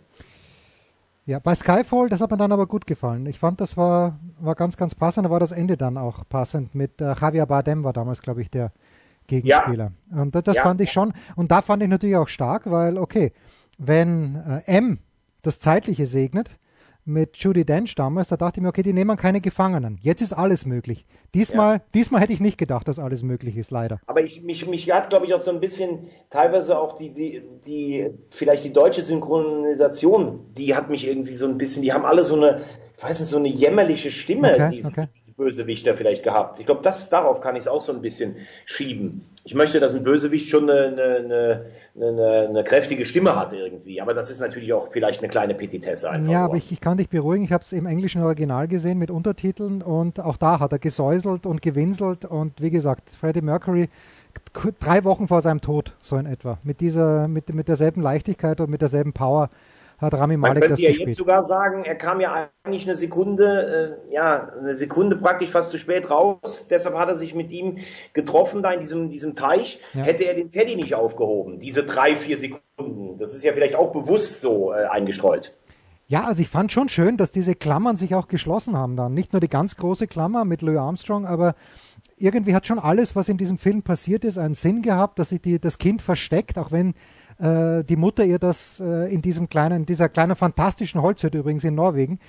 Ja, bei Skyfall, das hat mir dann aber gut gefallen. Ich fand, das war, war ganz, ganz passend. Da war das Ende dann auch passend mit äh, Javier Bardem war damals, glaube ich, der Gegenspieler. Ja. Und das, das ja. fand ich schon. Und da fand ich natürlich auch stark, weil, okay, wenn äh, M das Zeitliche segnet, mit Judy Dench damals, da dachte ich mir, okay, die nehmen keine Gefangenen. Jetzt ist alles möglich. Diesmal, ja. diesmal hätte ich nicht gedacht, dass alles möglich ist, leider. Aber ich, mich, mich hat, glaube ich, auch so ein bisschen, teilweise auch die, die, die, vielleicht die deutsche Synchronisation, die hat mich irgendwie so ein bisschen, die haben alle so eine, ich weiß nicht, so eine jämmerliche Stimme, okay, diese, okay. diese Bösewichter vielleicht gehabt. Ich glaube, das, darauf kann ich es auch so ein bisschen schieben. Ich möchte, dass ein Bösewicht schon eine, eine, eine, eine, kräftige Stimme hat irgendwie. Aber das ist natürlich auch vielleicht eine kleine Petitesse einfach. Ja, aber ich, ich, kann dich beruhigen. Ich habe es im englischen Original gesehen mit Untertiteln und auch da hat er gesäuselt und gewinselt und wie gesagt, Freddie Mercury drei Wochen vor seinem Tod, so in etwa, mit dieser, mit, mit derselben Leichtigkeit und mit derselben Power hat Rami Malek Man könnte ja gespielt. jetzt sogar sagen, er kam ja eigentlich eine Sekunde, äh, ja, eine Sekunde praktisch fast zu spät raus. Deshalb hat er sich mit ihm getroffen da in diesem, diesem Teich. Ja. Hätte er den Teddy nicht aufgehoben, diese drei, vier Sekunden. Das ist ja vielleicht auch bewusst so äh, eingestreut. Ja, also ich fand schon schön, dass diese Klammern sich auch geschlossen haben dann. Nicht nur die ganz große Klammer mit Louis Armstrong, aber irgendwie hat schon alles, was in diesem Film passiert ist, einen Sinn gehabt, dass sich die, das Kind versteckt, auch wenn äh, die Mutter ihr das äh, in diesem kleinen, dieser kleinen fantastischen Holzhütte übrigens in Norwegen.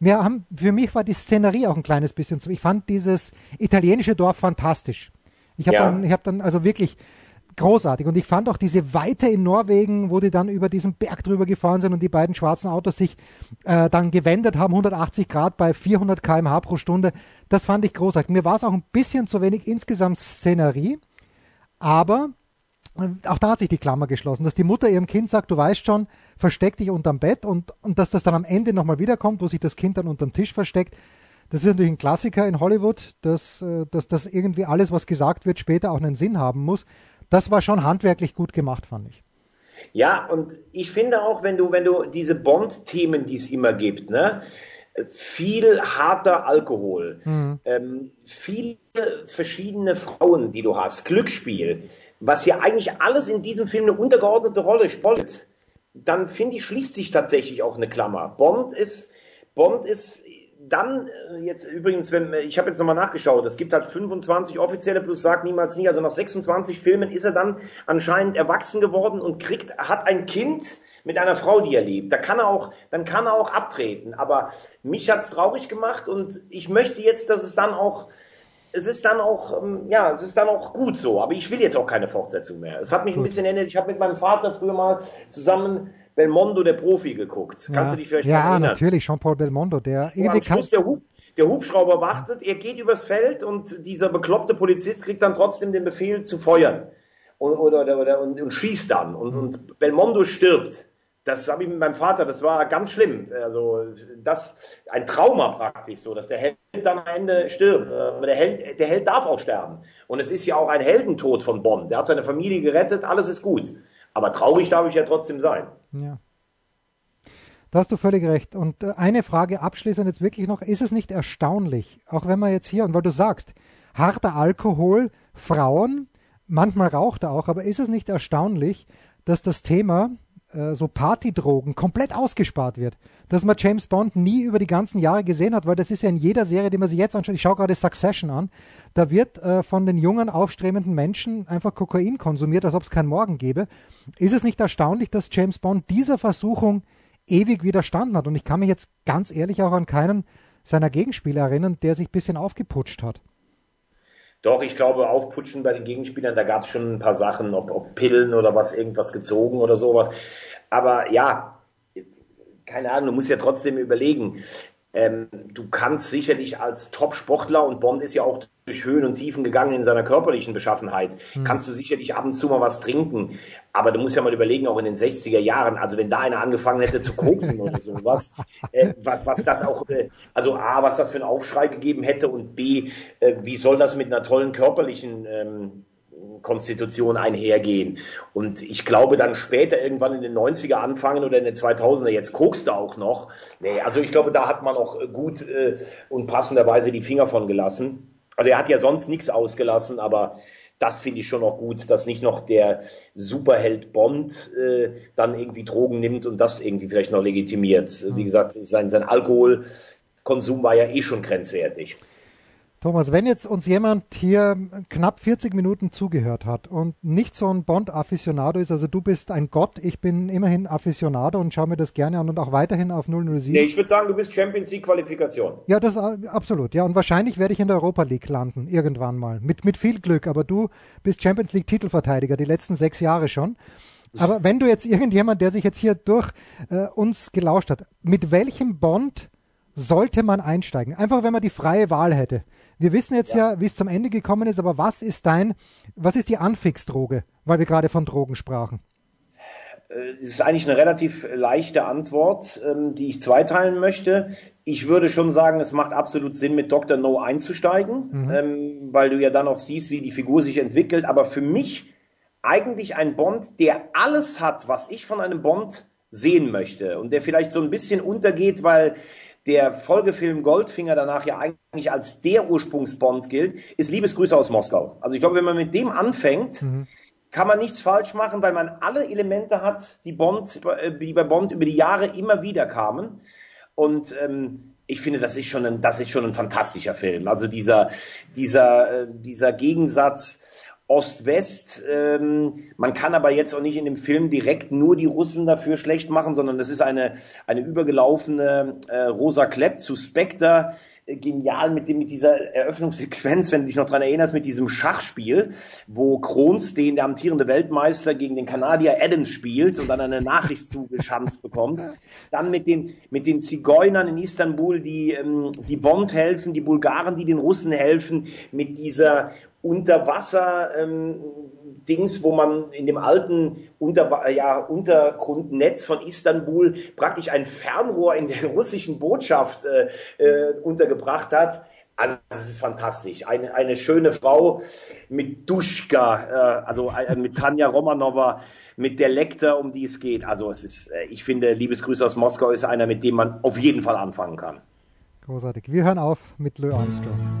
Wir haben, für mich war die Szenerie auch ein kleines bisschen so. Ich fand dieses italienische Dorf fantastisch. Ich habe ja. dann, ich habe dann also wirklich großartig. Und ich fand auch diese Weite in Norwegen, wo die dann über diesen Berg drüber gefahren sind und die beiden schwarzen Autos sich äh, dann gewendet haben, 180 Grad bei 400 km/h pro Stunde. Das fand ich großartig. Mir war es auch ein bisschen zu wenig insgesamt Szenerie, aber auch da hat sich die Klammer geschlossen, dass die Mutter ihrem Kind sagt, du weißt schon, versteck dich unterm Bett und, und dass das dann am Ende nochmal wiederkommt, wo sich das Kind dann unterm Tisch versteckt. Das ist natürlich ein Klassiker in Hollywood, dass, äh, dass, dass irgendwie alles, was gesagt wird, später auch einen Sinn haben muss. Das war schon handwerklich gut gemacht, fand ich. Ja, und ich finde auch, wenn du, wenn du diese Bond-Themen, die es immer gibt, ne, viel harter Alkohol, mhm. ähm, viele verschiedene Frauen, die du hast, Glücksspiel, was hier eigentlich alles in diesem Film eine untergeordnete Rolle spielt, dann finde ich, schließt sich tatsächlich auch eine Klammer. Bond ist, Bond ist dann äh, jetzt übrigens, wenn ich habe jetzt nochmal nachgeschaut, es gibt halt 25 offizielle plus sagt niemals nie, also nach 26 Filmen ist er dann anscheinend erwachsen geworden und kriegt, hat ein Kind mit einer Frau, die er liebt. Da kann er auch, dann kann er auch abtreten. Aber mich hat's traurig gemacht und ich möchte jetzt, dass es dann auch es ist dann auch, ähm, ja, es ist dann auch gut so, aber ich will jetzt auch keine Fortsetzung mehr. Es hat mich ein bisschen erinnert, ich habe mit meinem Vater früher mal zusammen Belmondo, der Profi, geguckt. Ja. Kannst du dich vielleicht ja, erinnern? Ja, natürlich, Jean-Paul Belmondo, der am Schluss der, Hub, der Hubschrauber wartet, er geht übers Feld und dieser bekloppte Polizist kriegt dann trotzdem den Befehl zu feuern und, oder, oder, oder und, und schießt dann und, und Belmondo stirbt Das habe ich mit meinem Vater, das war ganz schlimm. Also das ein Trauma praktisch so, dass der Held dann am Ende stirbt. Aber der Held, der Held darf auch sterben. Und es ist ja auch ein Heldentod von Bond. Der hat seine Familie gerettet, alles ist gut. Aber traurig darf ich ja trotzdem sein. Ja. Da hast du völlig recht. Und äh, eine Frage abschließend jetzt wirklich noch, ist es nicht erstaunlich, auch wenn man jetzt hier, und weil du sagst, harter Alkohol, Frauen, manchmal raucht er auch, aber ist es nicht erstaunlich, dass das Thema äh, so Partydrogen komplett ausgespart wird. Dass man James Bond nie über die ganzen Jahre gesehen hat, weil das ist ja in jeder Serie, die man sich jetzt anschaut, ich schaue gerade Succession an, da wird äh, von den jungen, aufstrebenden Menschen einfach Kokain konsumiert, als ob es keinen Morgen gäbe. Ist es nicht erstaunlich, dass James Bond dieser Versuchung ewig widerstanden hat? Und ich kann mich jetzt ganz ehrlich auch an keinen seiner Gegenspieler erinnern, der sich ein bisschen aufgeputscht hat. Doch, ich glaube, aufputschen bei den Gegenspielern, da gab es schon ein paar Sachen, ob, ob Pillen oder was, irgendwas gezogen oder sowas. Aber ja, keine Ahnung, du musst ja trotzdem überlegen. Ähm, du kannst sicherlich als Top-Sportler, und Bond ist ja auch durch Höhen und Tiefen gegangen in seiner körperlichen Beschaffenheit, mhm. kannst du sicherlich ab und zu mal was trinken. Aber du musst ja mal überlegen, auch in den 60er Jahren, also wenn da einer angefangen hätte zu koksen oder sowas, äh, was, was das auch, äh, also A, was das für einen Aufschrei gegeben hätte und B, äh, wie soll das mit einer tollen körperlichen ähm, Konstitution einhergehen. Und ich glaube dann später irgendwann in den 90er anfangen oder in den 2000er, jetzt kokst du auch noch. Nee, also ich glaube, da hat man auch gut äh, und passenderweise die Finger von gelassen. Also er hat ja sonst nichts ausgelassen, aber das finde ich schon noch gut, dass nicht noch der Superheld Bond äh, dann irgendwie Drogen nimmt und das irgendwie vielleicht noch legitimiert. Wie gesagt, sein, sein Alkoholkonsum war ja eh schon grenzwertig. Thomas, wenn jetzt uns jemand hier knapp 40 Minuten zugehört hat und nicht so ein Bond-Afficionado ist, also du bist ein Gott, ich bin immerhin Afficionado und schaue mir das gerne an und auch weiterhin auf 007. Nee, ich würde sagen, du bist Champions League Qualifikation. Ja, das äh, absolut. Ja, und wahrscheinlich werde ich in der Europa League landen, irgendwann mal. Mit, mit viel Glück, aber du bist Champions League Titelverteidiger, die letzten sechs Jahre schon. Aber wenn du jetzt irgendjemand, der sich jetzt hier durch äh, uns gelauscht hat, mit welchem Bond sollte man einsteigen? Einfach, wenn man die freie Wahl hätte. Wir wissen jetzt ja, ja wie es zum Ende gekommen ist, aber was ist dein, was ist die Anfixdroge, weil wir gerade von Drogen sprachen? Äh, es ist eigentlich eine relativ leichte Antwort, ähm, die ich zweiteilen möchte. Ich würde schon sagen, es macht absolut Sinn, mit Dr. No einzusteigen, mhm. Ähm, weil du ja dann auch siehst, wie die Figur sich entwickelt. Aber für mich eigentlich ein Bond, der alles hat, was ich von einem Bond sehen möchte und der vielleicht so ein bisschen untergeht, weil der Folgefilm Goldfinger danach ja eigentlich als der Ursprungsbond gilt, ist Liebesgrüße aus Moskau. Also ich glaube, wenn man mit dem anfängt, mhm. kann man nichts falsch machen, weil man alle Elemente hat, die Bond, die bei Bond über die Jahre immer wieder kamen. Und ähm, ich finde, das ist schon ein, das ist schon ein fantastischer Film. Also dieser, dieser, äh, dieser Gegensatz Ost-West. Ähm, man kann aber jetzt auch nicht in dem Film direkt nur die Russen dafür schlecht machen, sondern das ist eine, eine übergelaufene äh, Rosa Klepp zu Spectre. Äh, genial mit dem mit dieser Eröffnungssequenz, wenn du dich noch dran erinnerst, mit diesem Schachspiel, wo Kroons, den der amtierende Weltmeister gegen den Kanadier Adams spielt und dann eine Nachricht zugeschanzt bekommt. Dann mit den mit den Zigeunern in Istanbul, die ähm, die Bond helfen, die Bulgaren, die den Russen helfen, mit dieser Unterwasser-Dings, ähm, wo man in dem alten Unter ja, Untergrundnetz von Istanbul praktisch ein Fernrohr in der russischen Botschaft äh, äh, untergebracht hat. Also das ist fantastisch. Eine, eine schöne Frau mit Duschka, äh, also äh, mit Tanja Romanova, mit der Lektor, um die es geht. Also es ist, äh, ich finde, Liebesgrüße aus Moskau ist einer, mit dem man auf jeden Fall anfangen kann. Großartig. Wir hören auf mit Louis Armstrong.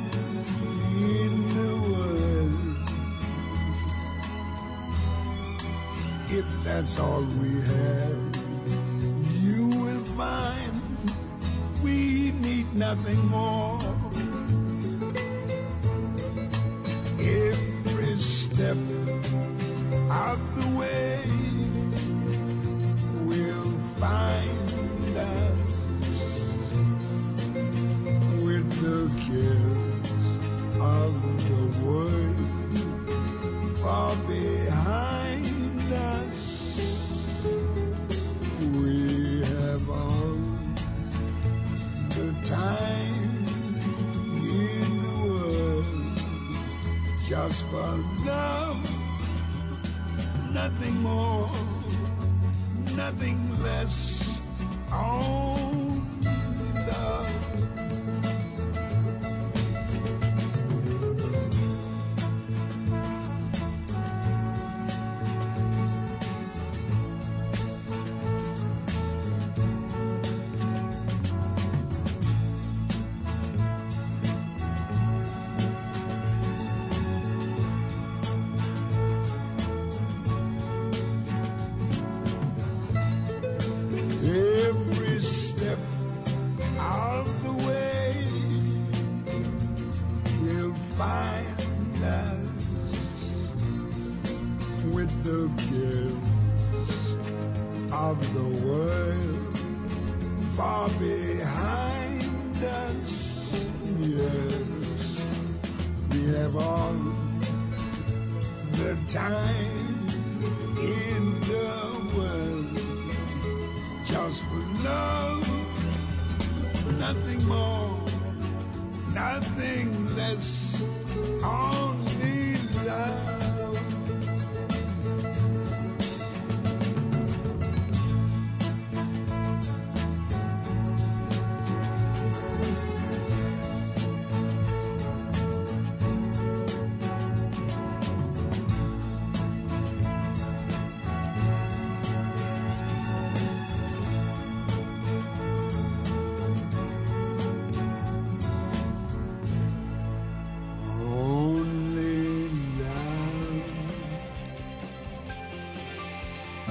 if that's all we have, you will find we need nothing more. Every step out the way, we'll find time in the world just for love, nothing more, nothing less, only